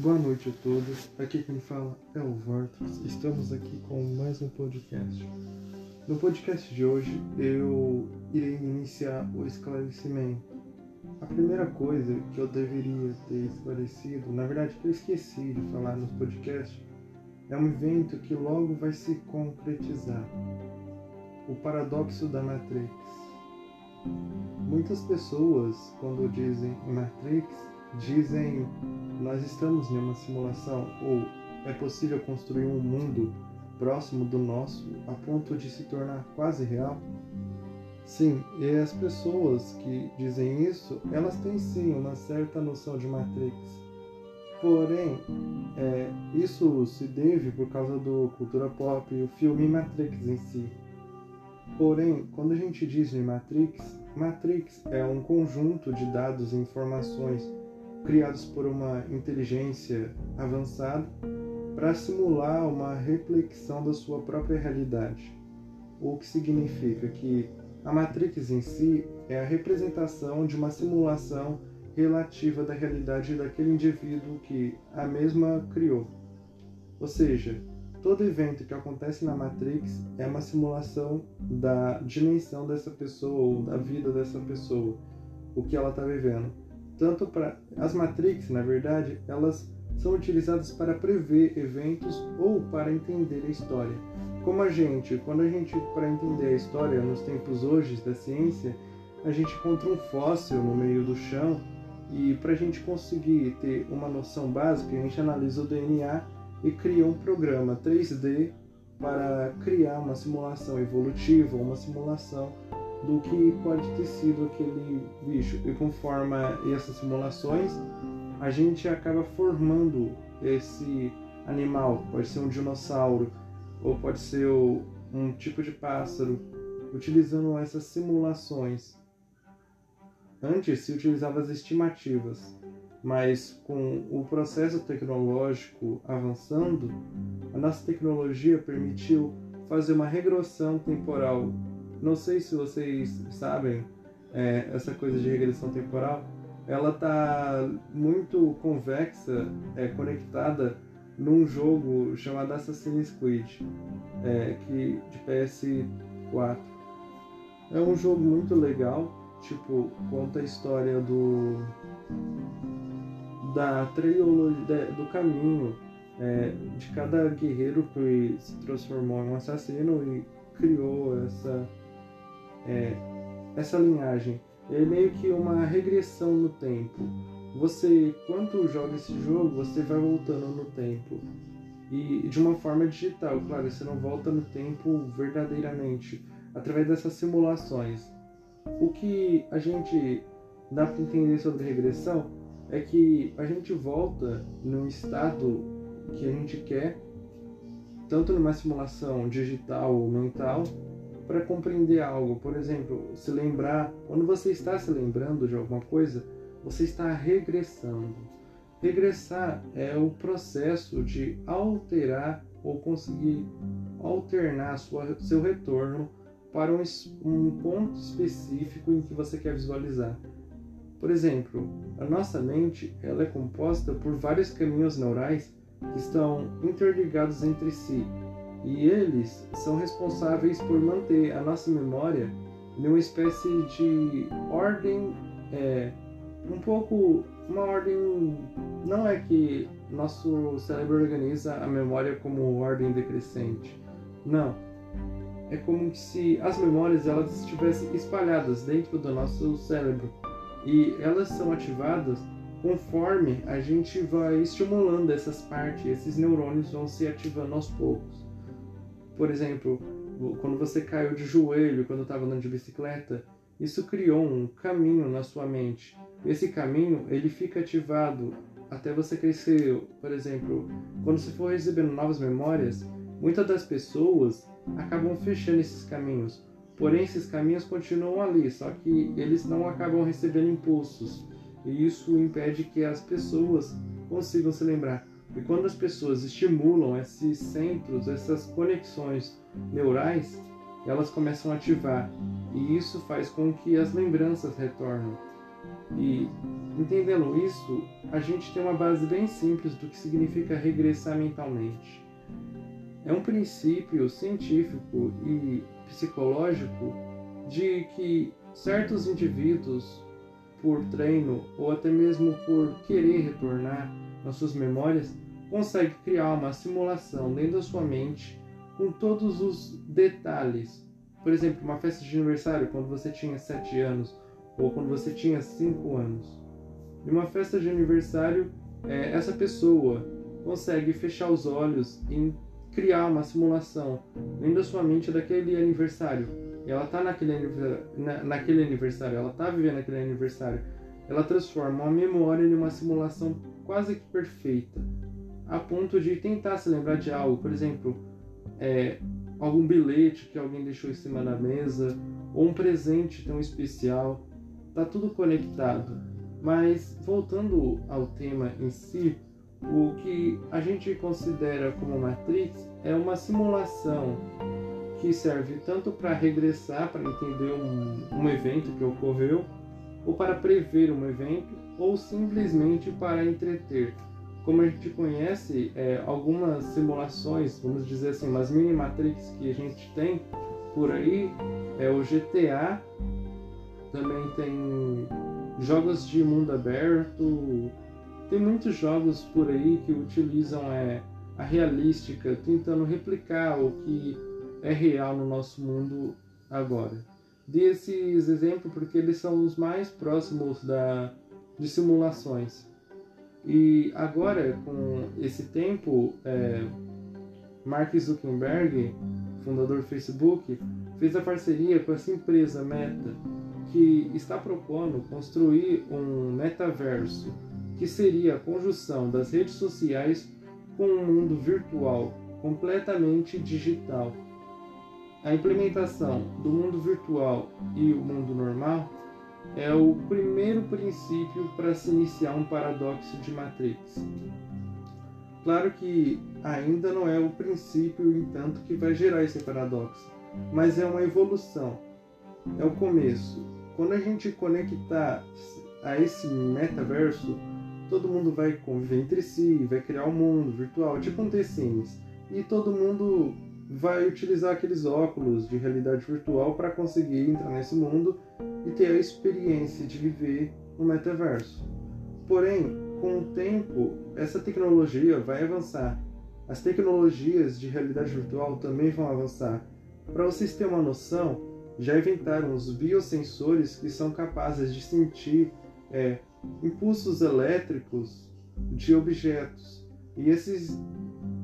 Boa noite a todos. Aqui quem fala é o Vortex. Estamos aqui com mais um podcast. No podcast de hoje eu irei iniciar o esclarecimento. A primeira coisa que eu deveria ter esclarecido, na verdade que eu esqueci de falar nos podcasts, é um evento que logo vai se concretizar. O paradoxo da Matrix. Muitas pessoas, quando dizem Matrix, dizem nós estamos em uma simulação ou é possível construir um mundo próximo do nosso a ponto de se tornar quase real? Sim, e as pessoas que dizem isso, elas têm sim uma certa noção de Matrix. Porém, é, isso se deve por causa do cultura pop e o filme Matrix em si. Porém, quando a gente diz de Matrix, Matrix é um conjunto de dados e informações criados por uma inteligência avançada para simular uma reflexão da sua própria realidade. O que significa que a Matrix em si é a representação de uma simulação relativa da realidade daquele indivíduo que a mesma criou. Ou seja, todo evento que acontece na Matrix é uma simulação da dimensão dessa pessoa ou da vida dessa pessoa, o que ela está vivendo tanto para as Matrix, na verdade, elas são utilizadas para prever eventos ou para entender a história. Como a gente, quando a gente para entender a história nos tempos hoje da ciência, a gente encontra um fóssil no meio do chão e para a gente conseguir ter uma noção básica, a gente analisa o DNA e cria um programa 3D para criar uma simulação evolutiva, uma simulação do que pode ter sido aquele bicho. E conforme essas simulações, a gente acaba formando esse animal. Pode ser um dinossauro, ou pode ser um tipo de pássaro, utilizando essas simulações. Antes se utilizava as estimativas, mas com o processo tecnológico avançando, a nossa tecnologia permitiu fazer uma regressão temporal não sei se vocês sabem, é, essa coisa de regressão temporal, ela tá muito convexa, é, conectada num jogo chamado Assassin's Creed, é, que de PS4. É um jogo muito legal, tipo, conta a história do da trilogia do caminho é, de cada guerreiro que se transformou em um assassino e criou essa é, essa linhagem. É meio que uma regressão no tempo. Você, quando joga esse jogo, você vai voltando no tempo. E de uma forma digital, claro, você não volta no tempo verdadeiramente, através dessas simulações. O que a gente dá para entender sobre regressão é que a gente volta num estado que a gente quer, tanto numa simulação digital ou mental, para compreender algo. Por exemplo, se lembrar, quando você está se lembrando de alguma coisa, você está regressando. Regressar é o processo de alterar ou conseguir alternar sua, seu retorno para um, um ponto específico em que você quer visualizar. Por exemplo, a nossa mente ela é composta por vários caminhos neurais que estão interligados entre si e eles são responsáveis por manter a nossa memória numa espécie de ordem, é, um pouco uma ordem. Não é que nosso cérebro organiza a memória como ordem decrescente, não. É como se as memórias elas estivessem espalhadas dentro do nosso cérebro e elas são ativadas conforme a gente vai estimulando essas partes, esses neurônios vão se ativando aos poucos. Por exemplo, quando você caiu de joelho quando estava andando de bicicleta, isso criou um caminho na sua mente. Esse caminho ele fica ativado até você crescer. Por exemplo, quando você for recebendo novas memórias, muitas das pessoas acabam fechando esses caminhos. Porém, esses caminhos continuam ali, só que eles não acabam recebendo impulsos. E isso impede que as pessoas consigam se lembrar. E quando as pessoas estimulam esses centros, essas conexões neurais, elas começam a ativar. E isso faz com que as lembranças retornem. E entendendo isso, a gente tem uma base bem simples do que significa regressar mentalmente. É um princípio científico e psicológico de que certos indivíduos, por treino ou até mesmo por querer retornar nas suas memórias, conseguem criar uma simulação dentro da sua mente com todos os detalhes. Por exemplo, uma festa de aniversário quando você tinha 7 anos ou quando você tinha 5 anos. Em uma festa de aniversário, é, essa pessoa consegue fechar os olhos e criar uma simulação dentro da sua mente daquele aniversário. E ela está naquele, na, naquele aniversário, ela está vivendo aquele aniversário. Ela transforma uma memória em uma simulação quase que perfeita, a ponto de tentar se lembrar de algo. Por exemplo, é, algum bilhete que alguém deixou em cima da mesa, ou um presente tão especial. Tá tudo conectado. Mas voltando ao tema em si, o que a gente considera como Matrix é uma simulação que serve tanto para regressar, para entender um, um evento que ocorreu, ou para prever um evento, ou simplesmente para entreter. Como a gente conhece, é, algumas simulações, vamos dizer assim, umas mini Matrix que a gente tem por aí, é o GTA, também tem jogos de mundo aberto, tem muitos jogos por aí que utilizam é, a realística, tentando replicar o que é real no nosso mundo agora. Dei esses exemplos porque eles são os mais próximos da, de simulações. E agora, com esse tempo, é, Mark Zuckerberg, fundador do Facebook, fez a parceria com essa empresa Meta, que está propondo construir um metaverso, que seria a conjunção das redes sociais com um mundo virtual completamente digital. A implementação do mundo virtual e o mundo normal é o primeiro princípio para se iniciar um paradoxo de Matrix. Claro que ainda não é o princípio, entanto, que vai gerar esse paradoxo, mas é uma evolução, é o começo. Quando a gente conectar a esse metaverso, todo mundo vai conviver entre si, vai criar um mundo virtual, tipo um The Sims. E todo mundo vai utilizar aqueles óculos de realidade virtual para conseguir entrar nesse mundo e ter a experiência de viver no metaverso. Porém, com o tempo, essa tecnologia vai avançar. As tecnologias de realidade virtual também vão avançar. Para vocês terem uma noção, já inventaram os biosensores que são capazes de sentir é, impulsos elétricos de objetos. E esses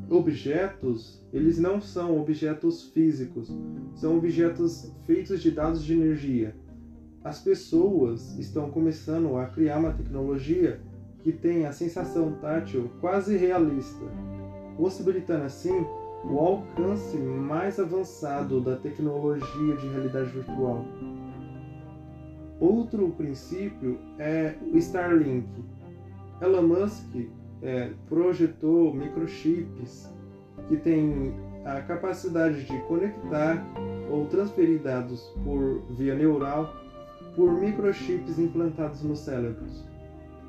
objetos, eles não são objetos físicos, são objetos feitos de dados de energia. As pessoas estão começando a criar uma tecnologia que tem a sensação tátil quase realista, possibilitando assim o alcance mais avançado da tecnologia de realidade virtual. Outro princípio é o Starlink. Elon Musk é, projetou microchips que têm a capacidade de conectar ou transferir dados por via neural por microchips implantados nos cérebros.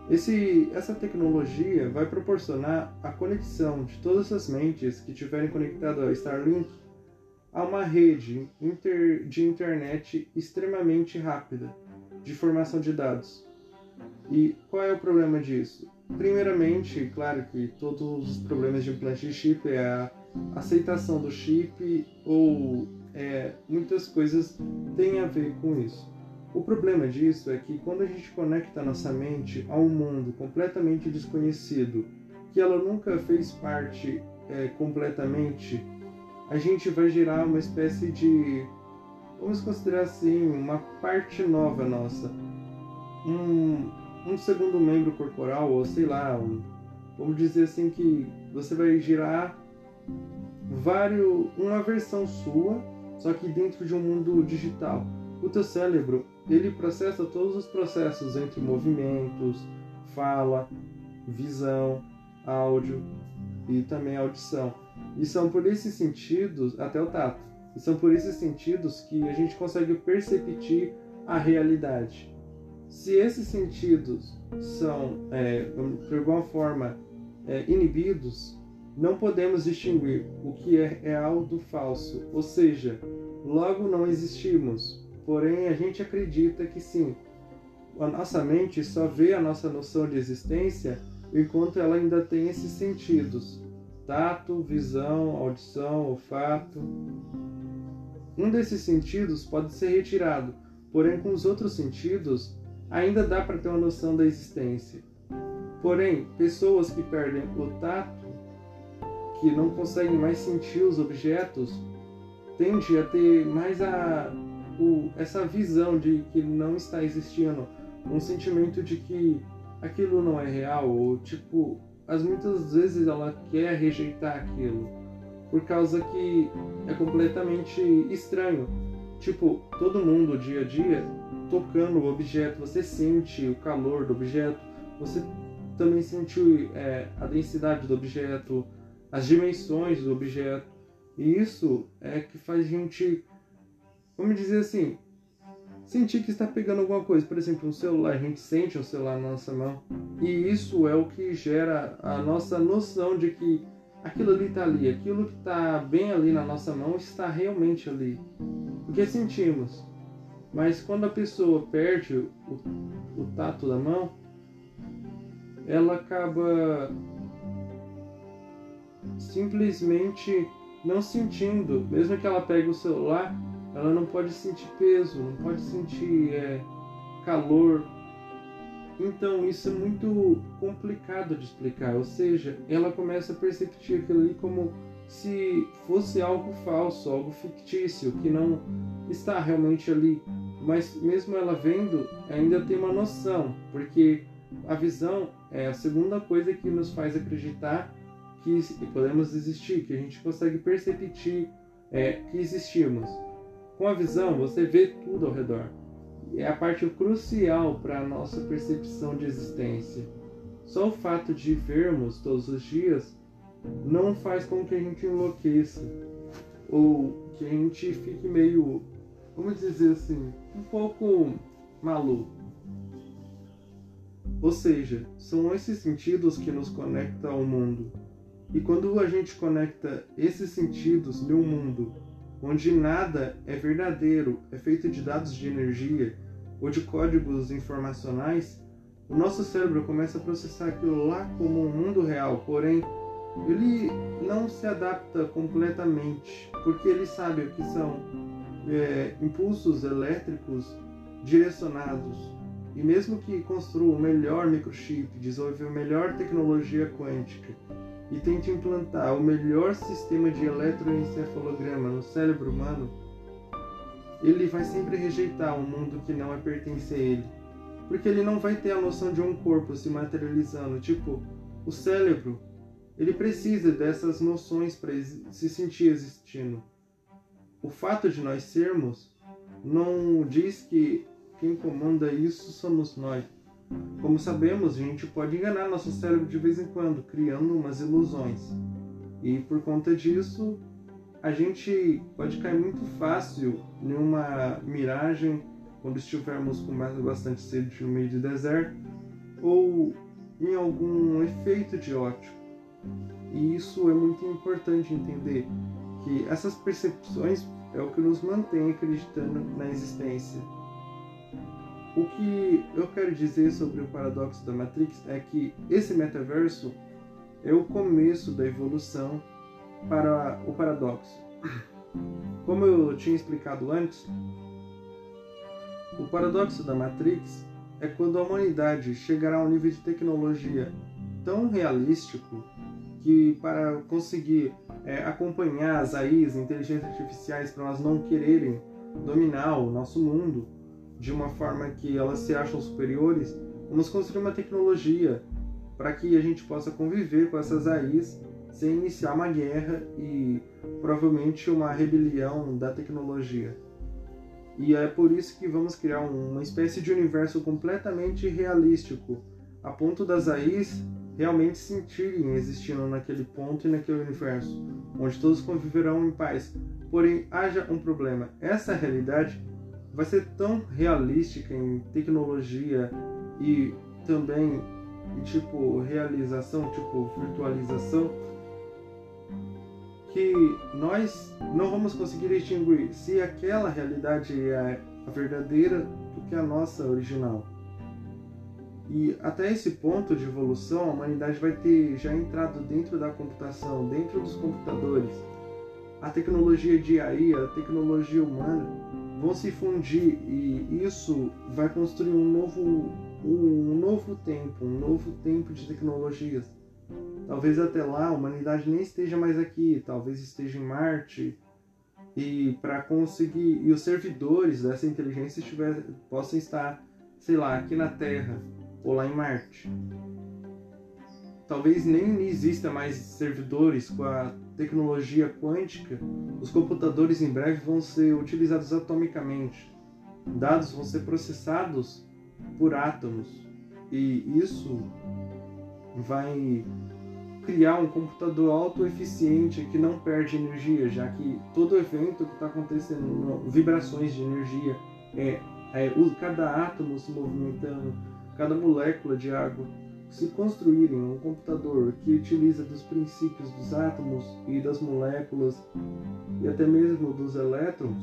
Esse, essa tecnologia vai proporcionar a conexão de todas as mentes que estiverem conectadas ao Starlink a uma rede inter, de internet extremamente rápida de formação de dados. E qual é o problema disso? Primeiramente, claro que todos os problemas de implante de chip é a aceitação do chip ou é, muitas coisas têm a ver com isso. O problema disso é que quando a gente conecta nossa mente a um mundo completamente desconhecido, que ela nunca fez parte é, completamente, a gente vai gerar uma espécie de vamos considerar assim, uma parte nova nossa. Um, um segundo membro corporal, ou sei lá, um, vamos dizer assim que você vai girar vários, uma versão sua, só que dentro de um mundo digital. O teu cérebro, ele processa todos os processos entre movimentos, fala, visão, áudio e também audição. E são por esses sentidos, até o tato, e são por esses sentidos que a gente consegue perceber a realidade. Se esses sentidos são, é, de alguma forma, é, inibidos, não podemos distinguir o que é real do falso, ou seja, logo não existimos. Porém, a gente acredita que sim. A nossa mente só vê a nossa noção de existência enquanto ela ainda tem esses sentidos: tato, visão, audição, olfato. Um desses sentidos pode ser retirado, porém, com os outros sentidos, ainda dá para ter uma noção da existência. Porém, pessoas que perdem o tato, que não conseguem mais sentir os objetos, tendem a ter mais a, o, essa visão de que não está existindo, um sentimento de que aquilo não é real, ou tipo, as muitas vezes ela quer rejeitar aquilo, por causa que é completamente estranho. Tipo, todo mundo dia a dia tocando o objeto, você sente o calor do objeto, você também sente é, a densidade do objeto, as dimensões do objeto. E isso é que faz a gente, vamos dizer assim, sentir que está pegando alguma coisa. Por exemplo, um celular, a gente sente um celular na nossa mão. E isso é o que gera a nossa noção de que aquilo ali está ali, aquilo que está bem ali na nossa mão está realmente ali. Porque sentimos. Mas quando a pessoa perde o, o tato da mão, ela acaba simplesmente não sentindo. Mesmo que ela pegue o celular, ela não pode sentir peso, não pode sentir é, calor. Então isso é muito complicado de explicar. Ou seja, ela começa a perceber aquilo ali como se fosse algo falso, algo fictício, que não está realmente ali. Mas mesmo ela vendo, ainda tem uma noção, porque a visão é a segunda coisa que nos faz acreditar que podemos existir, que a gente consegue perceber é, que existimos. Com a visão, você vê tudo ao redor. É a parte crucial para a nossa percepção de existência. Só o fato de vermos todos os dias não faz com que a gente enlouqueça ou que a gente fique meio, vamos dizer assim, um pouco maluco. Ou seja, são esses sentidos que nos conectam ao mundo. E quando a gente conecta esses sentidos no mundo onde nada é verdadeiro, é feito de dados de energia ou de códigos informacionais, o nosso cérebro começa a processar aquilo lá como um mundo real, porém ele não se adapta completamente, porque ele sabe o que são é, impulsos elétricos direcionados. E mesmo que construa o melhor microchip, desenvolva a melhor tecnologia quântica, e tente implantar o melhor sistema de eletroencefalograma no cérebro humano, ele vai sempre rejeitar um mundo que não é pertence a ele. Porque ele não vai ter a noção de um corpo se materializando. Tipo, o cérebro, ele precisa dessas noções para se sentir existindo. O fato de nós sermos não diz que quem comanda isso somos nós. Como sabemos, a gente pode enganar nosso cérebro de vez em quando, criando umas ilusões. E por conta disso, a gente pode cair muito fácil em uma miragem quando estivermos com bastante sede no meio do deserto, ou em algum efeito de ótico. E isso é muito importante entender que essas percepções é o que nos mantém acreditando na existência o que eu quero dizer sobre o paradoxo da Matrix é que esse metaverso é o começo da evolução para o paradoxo. Como eu tinha explicado antes, o paradoxo da Matrix é quando a humanidade chegará a um nível de tecnologia tão realístico que para conseguir é, acompanhar as AIs, inteligências artificiais, para elas não quererem dominar o nosso mundo, de uma forma que elas se acham superiores, vamos construir uma tecnologia para que a gente possa conviver com essas AIs sem iniciar uma guerra e provavelmente uma rebelião da tecnologia. E é por isso que vamos criar uma espécie de universo completamente realístico, a ponto das AIs realmente sentirem existindo naquele ponto e naquele universo, onde todos conviverão em paz. Porém, haja um problema. Essa realidade vai ser tão realística em tecnologia e também tipo realização, tipo virtualização, que nós não vamos conseguir distinguir se aquela realidade é a verdadeira do que a nossa original. E até esse ponto de evolução, a humanidade vai ter já entrado dentro da computação, dentro dos computadores. A tecnologia de AI, a tecnologia humana vão se fundir e isso vai construir um novo um novo tempo, um novo tempo de tecnologias. Talvez até lá a humanidade nem esteja mais aqui, talvez esteja em Marte. E para conseguir e os servidores dessa inteligência estiver, possam estar, sei lá, aqui na Terra ou lá em Marte. Talvez nem exista mais servidores com a tecnologia quântica. Os computadores em breve vão ser utilizados atomicamente. Dados vão ser processados por átomos. E isso vai criar um computador autoeficiente que não perde energia, já que todo evento que está acontecendo, vibrações de energia, é, é cada átomo se movimentando, cada molécula de água. Se construírem um computador que utiliza dos princípios dos átomos e das moléculas e até mesmo dos elétrons,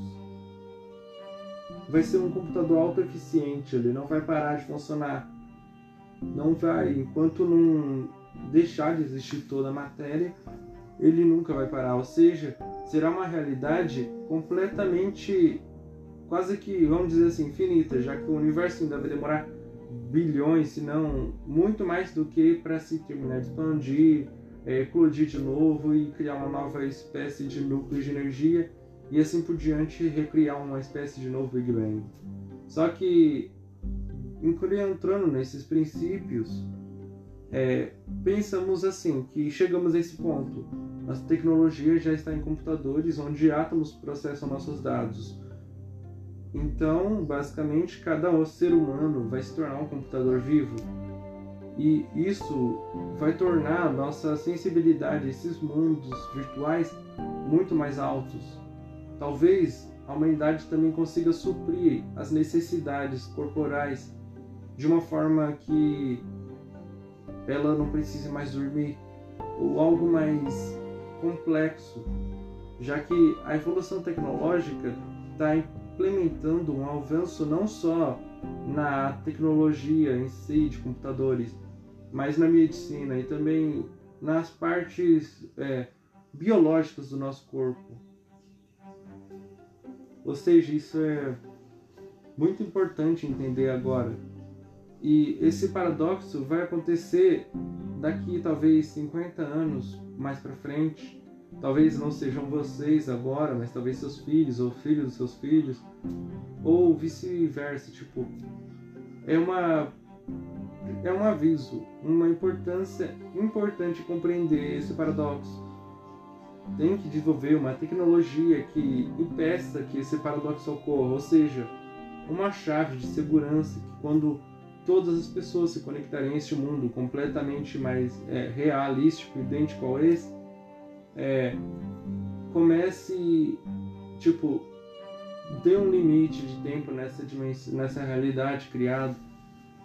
vai ser um computador autoeficiente, ele não vai parar de funcionar. Não vai, enquanto não deixar de existir toda a matéria, ele nunca vai parar. Ou seja, será uma realidade completamente, quase que, vamos dizer assim, infinita, já que o universo ainda vai demorar bilhões, se não muito mais do que para se terminar de expandir, é, eclodir de novo e criar uma nova espécie de núcleo de energia e assim por diante recriar uma espécie de novo Big Bang. Só que, entrando nesses princípios, é, pensamos assim, que chegamos a esse ponto. A tecnologia já está em computadores onde átomos processam nossos dados. Então, basicamente, cada ser humano vai se tornar um computador vivo. E isso vai tornar a nossa sensibilidade a esses mundos virtuais muito mais altos. Talvez a humanidade também consiga suprir as necessidades corporais de uma forma que ela não precise mais dormir ou algo mais complexo, já que a evolução tecnológica está implementando um avanço não só na tecnologia em si de computadores, mas na medicina e também nas partes é, biológicas do nosso corpo. Ou seja, isso é muito importante entender agora. E esse paradoxo vai acontecer daqui talvez 50 anos mais para frente. Talvez não sejam vocês agora, mas talvez seus filhos ou filhos dos seus filhos, ou vice-versa, tipo, é uma é um aviso, uma importância importante compreender esse paradoxo. Tem que desenvolver uma tecnologia que impeça que esse paradoxo ocorra, ou seja, uma chave de segurança que quando todas as pessoas se conectarem a este mundo completamente mais é, realístico, idêntico ao esse, é, comece, tipo, dê um limite de tempo nessa dimensão, nessa realidade criada,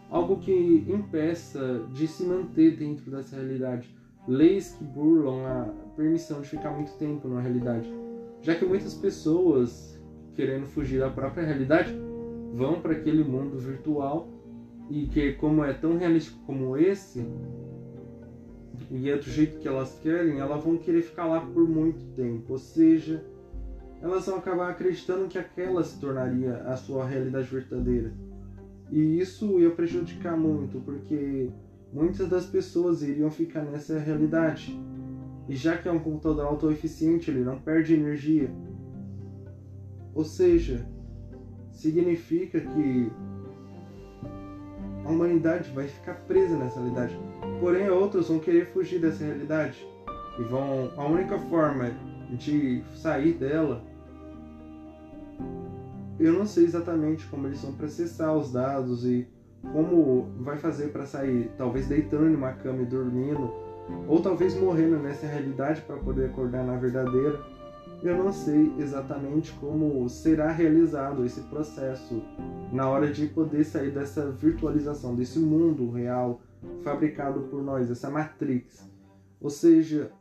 algo que impeça de se manter dentro dessa realidade leis que burlam a permissão de ficar muito tempo na realidade. Já que muitas pessoas, querendo fugir da própria realidade, vão para aquele mundo virtual e que, como é tão realístico como esse, e é do jeito que elas querem, elas vão querer ficar lá por muito tempo. Ou seja, elas vão acabar acreditando que aquela se tornaria a sua realidade verdadeira. E isso ia prejudicar muito, porque muitas das pessoas iriam ficar nessa realidade. E já que é um computador autoeficiente, ele não perde energia. Ou seja, significa que a humanidade vai ficar presa nessa realidade. Porém, outros vão querer fugir dessa realidade. E vão. A única forma de sair dela. Eu não sei exatamente como eles vão processar os dados e como vai fazer para sair? Talvez deitando em uma cama e dormindo, ou talvez morrendo nessa realidade para poder acordar na verdadeira. Eu não sei exatamente como será realizado esse processo na hora de poder sair dessa virtualização, desse mundo real fabricado por nós, essa matrix. Ou seja,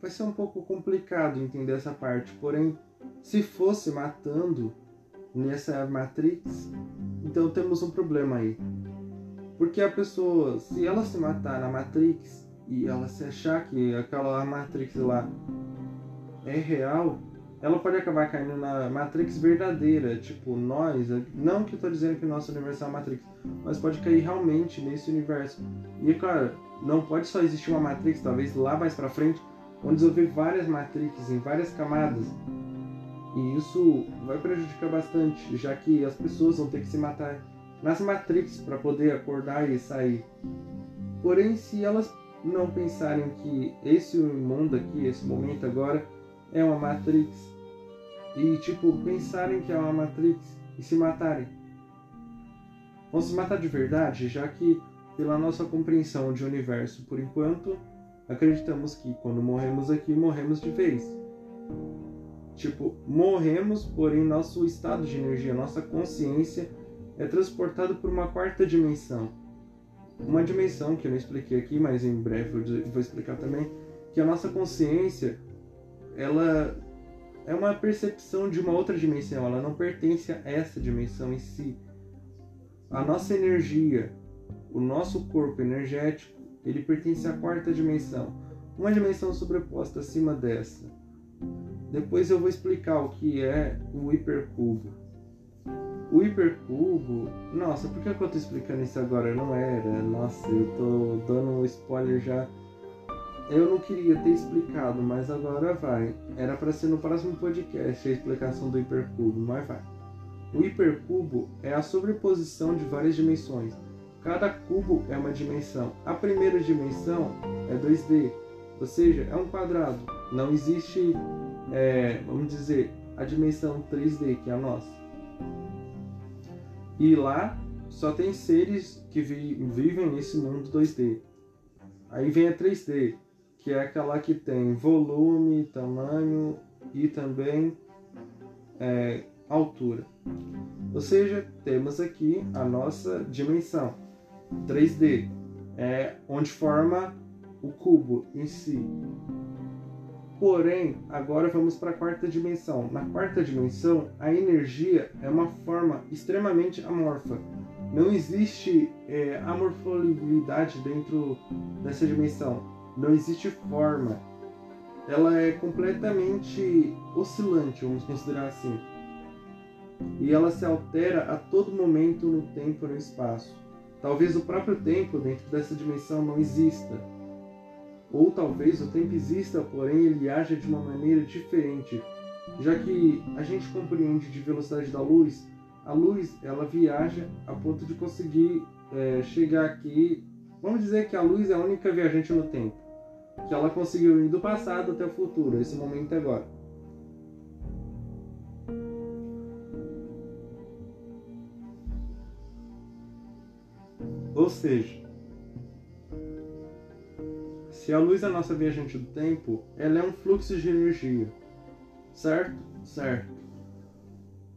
vai ser um pouco complicado entender essa parte, porém, se fosse matando nessa matrix, então temos um problema aí. Porque a pessoa, se ela se matar na matrix e ela se achar que aquela matrix lá é real, ela pode acabar caindo na Matrix verdadeira, tipo, nós, não que eu tô dizendo que o nosso universo é uma Matrix, mas pode cair realmente nesse universo. E é claro, não pode só existir uma Matrix, talvez lá mais pra frente, vão desenvolver várias Matrix em várias camadas. E isso vai prejudicar bastante, já que as pessoas vão ter que se matar nas Matrix para poder acordar e sair. Porém, se elas não pensarem que esse mundo aqui, esse momento agora, é uma Matrix. E, tipo, pensarem que é uma Matrix e se matarem. Vão se matar de verdade, já que, pela nossa compreensão de universo por enquanto, acreditamos que quando morremos aqui, morremos de vez. Tipo, morremos, porém nosso estado de energia, nossa consciência é transportado por uma quarta dimensão. Uma dimensão que eu não expliquei aqui, mas em breve eu vou explicar também, que a nossa consciência ela é uma percepção de uma outra dimensão, ela não pertence a essa dimensão em si. A nossa energia, o nosso corpo energético, ele pertence à quarta dimensão, uma dimensão sobreposta acima dessa. Depois eu vou explicar o que é o hipercubo. O hipercubo, nossa, por que eu tô explicando isso agora? Não era, nossa, eu tô dando um spoiler já eu não queria ter explicado, mas agora vai. Era para ser no próximo podcast a explicação do hipercubo, mas vai. O hipercubo é a sobreposição de várias dimensões. Cada cubo é uma dimensão. A primeira dimensão é 2D, ou seja, é um quadrado. Não existe, é, vamos dizer, a dimensão 3D, que é a nossa. E lá só tem seres que vi vivem nesse mundo 2D. Aí vem a 3D, que é aquela que tem volume, tamanho e também é, altura. Ou seja, temos aqui a nossa dimensão 3D, é onde forma o cubo em si. Porém, agora vamos para a quarta dimensão. Na quarta dimensão, a energia é uma forma extremamente amorfa. Não existe é, amorfolabilidade dentro dessa dimensão não existe forma. Ela é completamente oscilante, vamos considerar assim. E ela se altera a todo momento no tempo e no espaço. Talvez o próprio tempo dentro dessa dimensão não exista. Ou talvez o tempo exista, porém ele haja de uma maneira diferente, já que a gente compreende de velocidade da luz, a luz ela viaja a ponto de conseguir é, chegar aqui. Vamos dizer que a luz é a única viajante no tempo que ela conseguiu ir do passado até o futuro, esse momento agora. Ou seja, se a luz é a nossa viajante do tempo, ela é um fluxo de energia. Certo? Certo.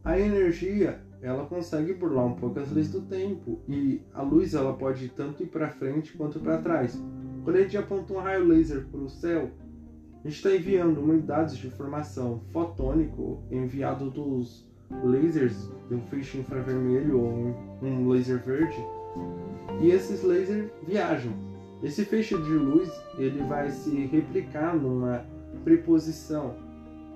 A energia, ela consegue burlar um pouco as leis do tempo e a luz ela pode tanto ir para frente quanto para trás. Quando a gente aponta um raio laser para o céu, a gente está enviando unidades de informação fotônico enviado dos lasers de um feixe infravermelho ou um, laser verde e esses lasers viajam. Esse feixe de luz ele vai se replicar numa preposição.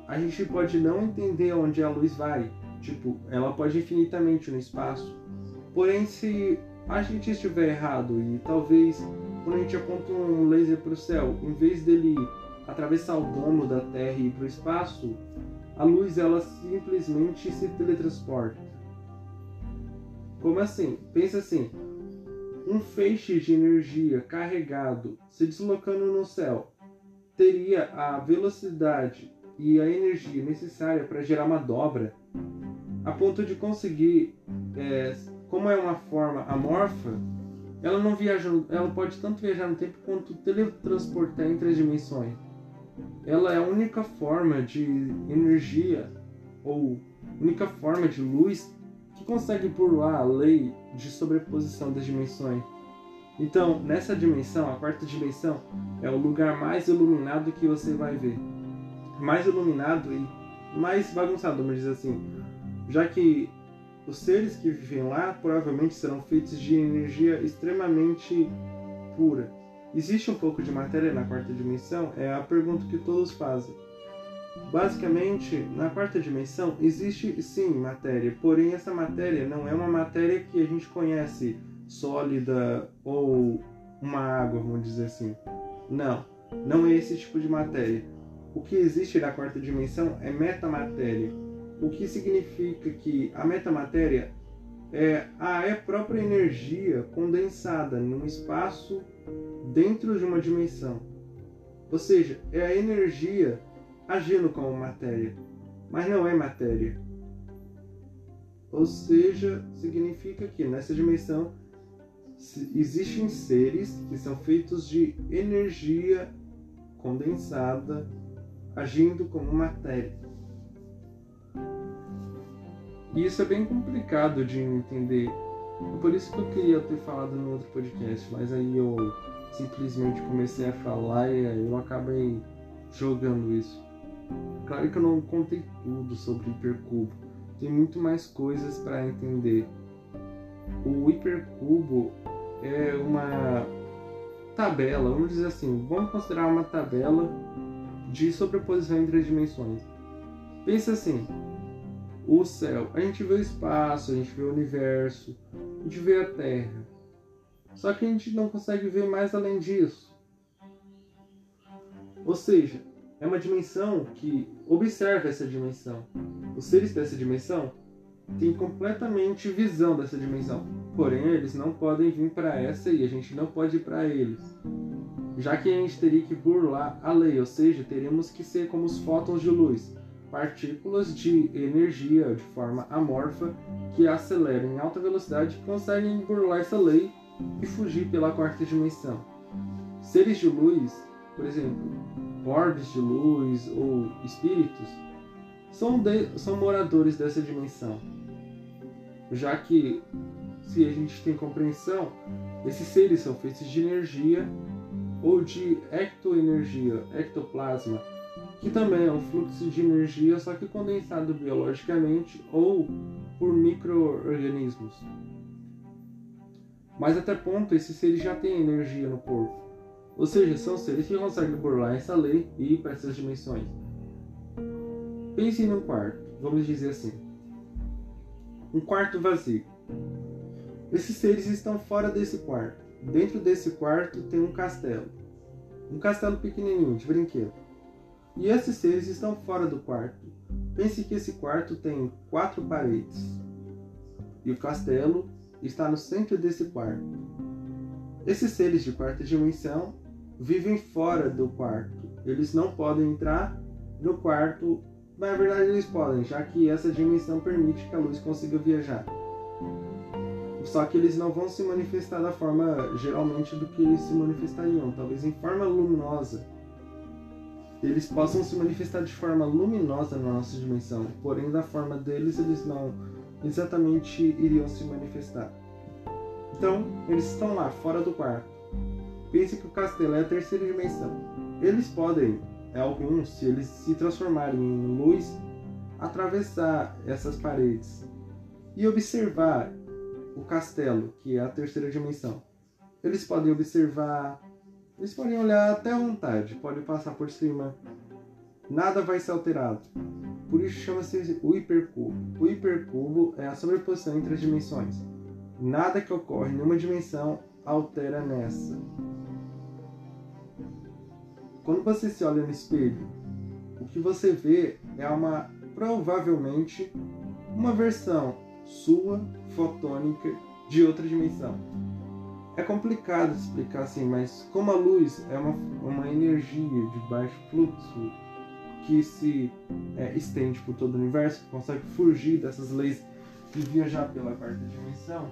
A gente pode não entender onde a luz vai, tipo, ela pode infinitamente no espaço. Porém, se a gente estiver errado e talvez quando a gente aponta um laser para o céu, em vez dele atravessar o domo da Terra e ir para o espaço, a luz ela simplesmente se teletransporta. Como assim? Pensa assim: um feixe de energia carregado se deslocando no céu teria a velocidade e a energia necessária para gerar uma dobra a ponto de conseguir é, como é uma forma amorfa, ela não viaja, ela pode tanto viajar no tempo quanto teletransportar entre as dimensões. ela é a única forma de energia ou única forma de luz que consegue burlar a lei de sobreposição das dimensões. Então, nessa dimensão, a quarta dimensão, é o lugar mais iluminado que você vai ver. Mais iluminado e mais bagunçado, vamos dizer assim. Já que os seres que vivem lá provavelmente serão feitos de energia extremamente pura. Existe um pouco de matéria na quarta dimensão? É a pergunta que todos fazem. Basicamente, na quarta dimensão existe sim matéria, porém essa matéria não é uma matéria que a gente conhece sólida ou uma água, vamos dizer assim. Não, não é esse tipo de matéria. O que existe na quarta dimensão é metamatéria, o que significa que a metamatéria é a é própria energia condensada num espaço dentro de uma dimensão. Ou seja, é a energia agindo como matéria, mas não é matéria. Ou seja, significa que nessa dimensão existem seres que são feitos de energia condensada agindo como matéria. E isso é bem complicado de entender. Por isso que eu queria ter falado no outro podcast, mas aí eu simplesmente comecei a falar e aí eu acabei jogando isso. Claro que eu não contei tudo sobre hipercubo. Tem muito mais coisas para entender. O hipercubo é uma tabela, vamos dizer assim, vamos considerar uma tabela de sobreposição entre dimensões. Pensa assim, o céu, a gente vê o espaço, a gente vê o universo, a gente vê a Terra. Só que a gente não consegue ver mais além disso. Ou seja, é uma dimensão que observa essa dimensão. Os seres dessa dimensão têm completamente visão dessa dimensão. Porém, eles não podem vir para essa e a gente não pode ir para eles. Já que a gente teria que burlar a lei, ou seja, teríamos que ser como os fótons de luz, partículas de energia de forma amorfa que aceleram em alta velocidade conseguem burlar essa lei e fugir pela quarta dimensão. Seres de luz, por exemplo, orbes de luz ou espíritos são, de, são moradores dessa dimensão. Já que, se a gente tem compreensão, esses seres são feitos de energia ou de ectoenergia, ectoplasma, que também é um fluxo de energia, só que condensado biologicamente ou por micro-organismos. Mas até ponto esses seres já têm energia no corpo. Ou seja, são seres que conseguem burlar essa lei e ir para essas dimensões. Pense num quarto, vamos dizer assim. Um quarto vazio. Esses seres estão fora desse quarto. Dentro desse quarto tem um castelo. Um castelo pequenininho, de brinquedo. E esses seres estão fora do quarto. Pense que esse quarto tem quatro paredes. E o castelo está no centro desse quarto. Esses seres de quarta dimensão vivem fora do quarto. Eles não podem entrar no quarto, mas na verdade eles podem, já que essa dimensão permite que a luz consiga viajar. Só que eles não vão se manifestar da forma geralmente do que eles se manifestariam, talvez em forma luminosa. Eles possam se manifestar de forma luminosa na nossa dimensão, porém da forma deles eles não exatamente iriam se manifestar. Então, eles estão lá, fora do quarto. Pense que o castelo é a terceira dimensão. Eles podem, é, alguns, se eles se transformarem em luz, atravessar essas paredes e observar o castelo, que é a terceira dimensão. Eles podem observar, eles podem olhar até à vontade, podem passar por cima. Nada vai ser alterado. Por isso chama-se o hipercubo. O hipercubo é a sobreposição entre as dimensões. Nada que ocorre em uma dimensão altera nessa. Quando você se olha no espelho, o que você vê é uma provavelmente uma versão sua fotônica de outra dimensão. É complicado explicar assim, mas como a luz é uma, uma energia de baixo fluxo que se é, estende por todo o universo, que consegue fugir dessas leis e viajar pela quarta dimensão,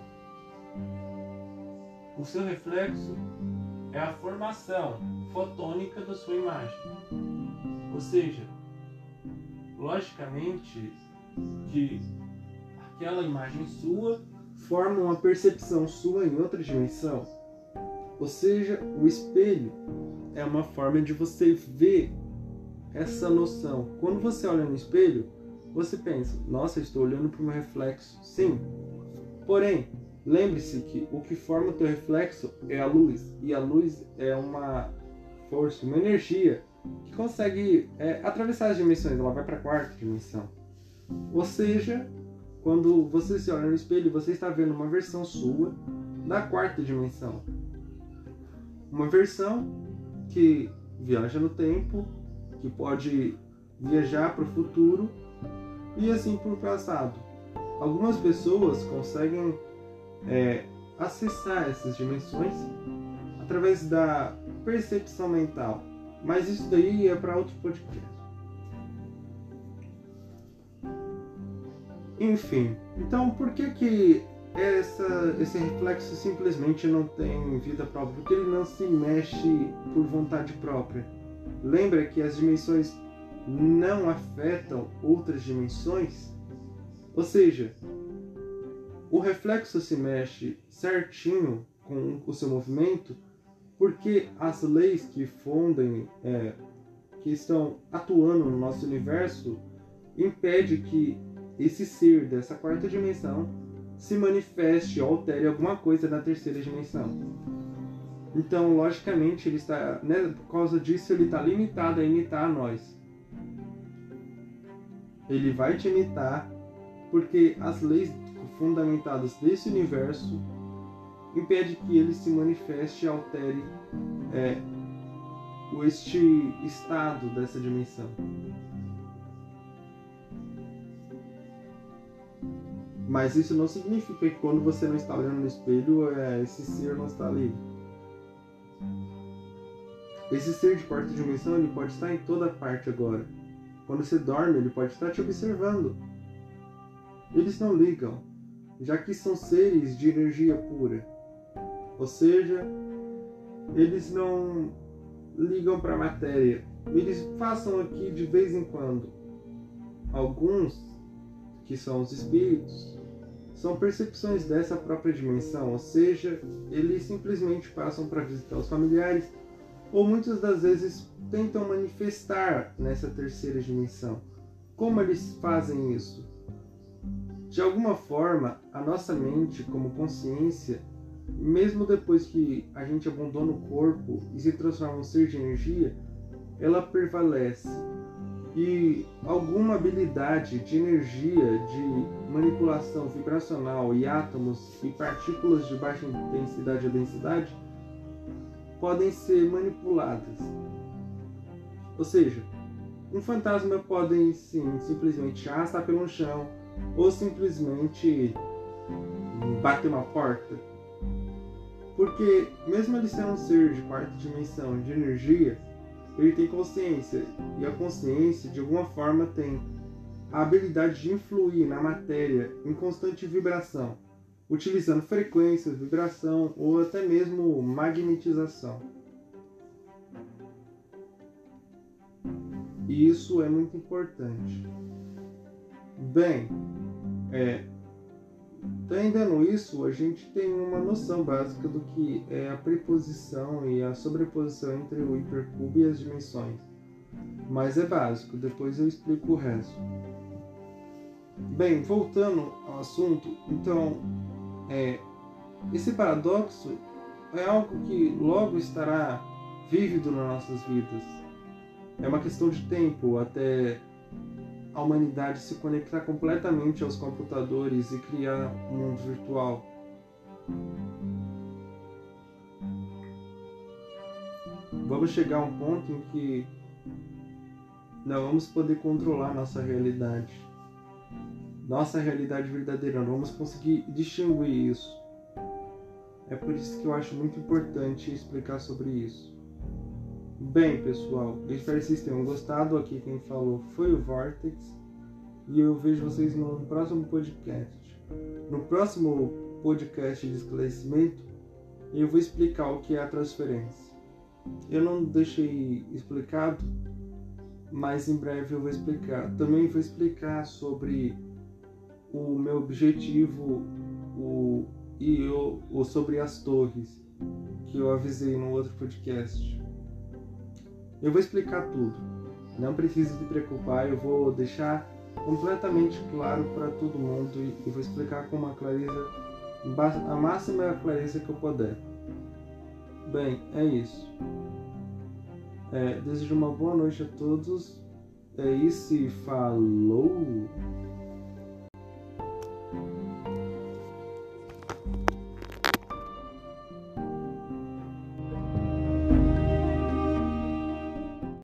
o seu reflexo é a formação fotônica da sua imagem. Ou seja, logicamente que aquela imagem sua forma uma percepção sua em outra dimensão. Ou seja, o espelho é uma forma de você ver essa noção. Quando você olha no espelho, você pensa: nossa, estou olhando para o meu reflexo. Sim. Porém, lembre-se que o que forma o teu reflexo é a luz. E a luz é uma força, uma energia que consegue é, atravessar as dimensões. Ela vai para a quarta dimensão. Ou seja, quando você se olha no espelho, você está vendo uma versão sua da quarta dimensão. Uma versão que viaja no tempo, que pode viajar para o futuro e assim para o passado. Algumas pessoas conseguem é, acessar essas dimensões através da percepção mental, mas isso daí é para outro podcast. Enfim, então por que que essa, esse reflexo simplesmente não tem vida própria? Porque ele não se mexe por vontade própria. Lembra que as dimensões não afetam outras dimensões? Ou seja, o reflexo se mexe certinho com o seu movimento porque as leis que fundem, é, que estão atuando no nosso universo, impede que esse ser dessa quarta dimensão se manifeste ou altere alguma coisa na terceira dimensão. Então, logicamente, ele está, né, por causa disso, ele está limitado a imitar a nós. Ele vai te imitar porque as leis fundamentadas desse universo impede que ele se manifeste e altere é, este estado dessa dimensão. Mas isso não significa que quando você não está olhando no espelho, é, esse ser não está ali. Esse ser de quarta dimensão ele pode estar em toda parte agora. Quando você dorme, ele pode estar te observando. Eles não ligam, já que são seres de energia pura. Ou seja, eles não ligam para a matéria. Eles passam aqui de vez em quando. Alguns, que são os espíritos, são percepções dessa própria dimensão, ou seja, eles simplesmente passam para visitar os familiares ou muitas das vezes tentam manifestar nessa terceira dimensão. Como eles fazem isso? De alguma forma, a nossa mente, como consciência, mesmo depois que a gente abandona o corpo e se transforma em um ser de energia, ela prevalece. E alguma habilidade de energia, de manipulação vibracional e átomos e partículas de baixa intensidade ou densidade podem ser manipuladas. Ou seja, um fantasma pode sim simplesmente arrastar pelo chão ou simplesmente bater uma porta. Porque mesmo ele sendo um ser de quarta dimensão de energia, ele tem consciência e a consciência de alguma forma tem a habilidade de influir na matéria em constante vibração utilizando frequências, vibração ou até mesmo magnetização. E isso é muito importante. Bem, é, entendendo isso, a gente tem uma noção básica do que é a preposição e a sobreposição entre o hipercubo e as dimensões. Mas é básico, depois eu explico o resto. Bem, voltando ao assunto, então é, esse paradoxo é algo que logo estará vívido nas nossas vidas. É uma questão de tempo até a humanidade se conectar completamente aos computadores e criar um mundo virtual. Vamos chegar a um ponto em que não vamos poder controlar nossa realidade nossa realidade verdadeira, não vamos conseguir distinguir isso. É por isso que eu acho muito importante explicar sobre isso. Bem, pessoal, espero que vocês tenham gostado. Aqui quem falou foi o Vortex. E eu vejo vocês no próximo podcast. No próximo podcast de esclarecimento, eu vou explicar o que é a transferência. Eu não deixei explicado mas em breve eu vou explicar. Também vou explicar sobre o meu objetivo o, e eu, o sobre as torres que eu avisei no outro podcast. Eu vou explicar tudo. Não precisa se preocupar, eu vou deixar completamente claro para todo mundo e, vou explicar com uma clareza, a máxima clareza que eu puder. Bem, é isso. É, desejo uma boa noite a todos. É isso falou!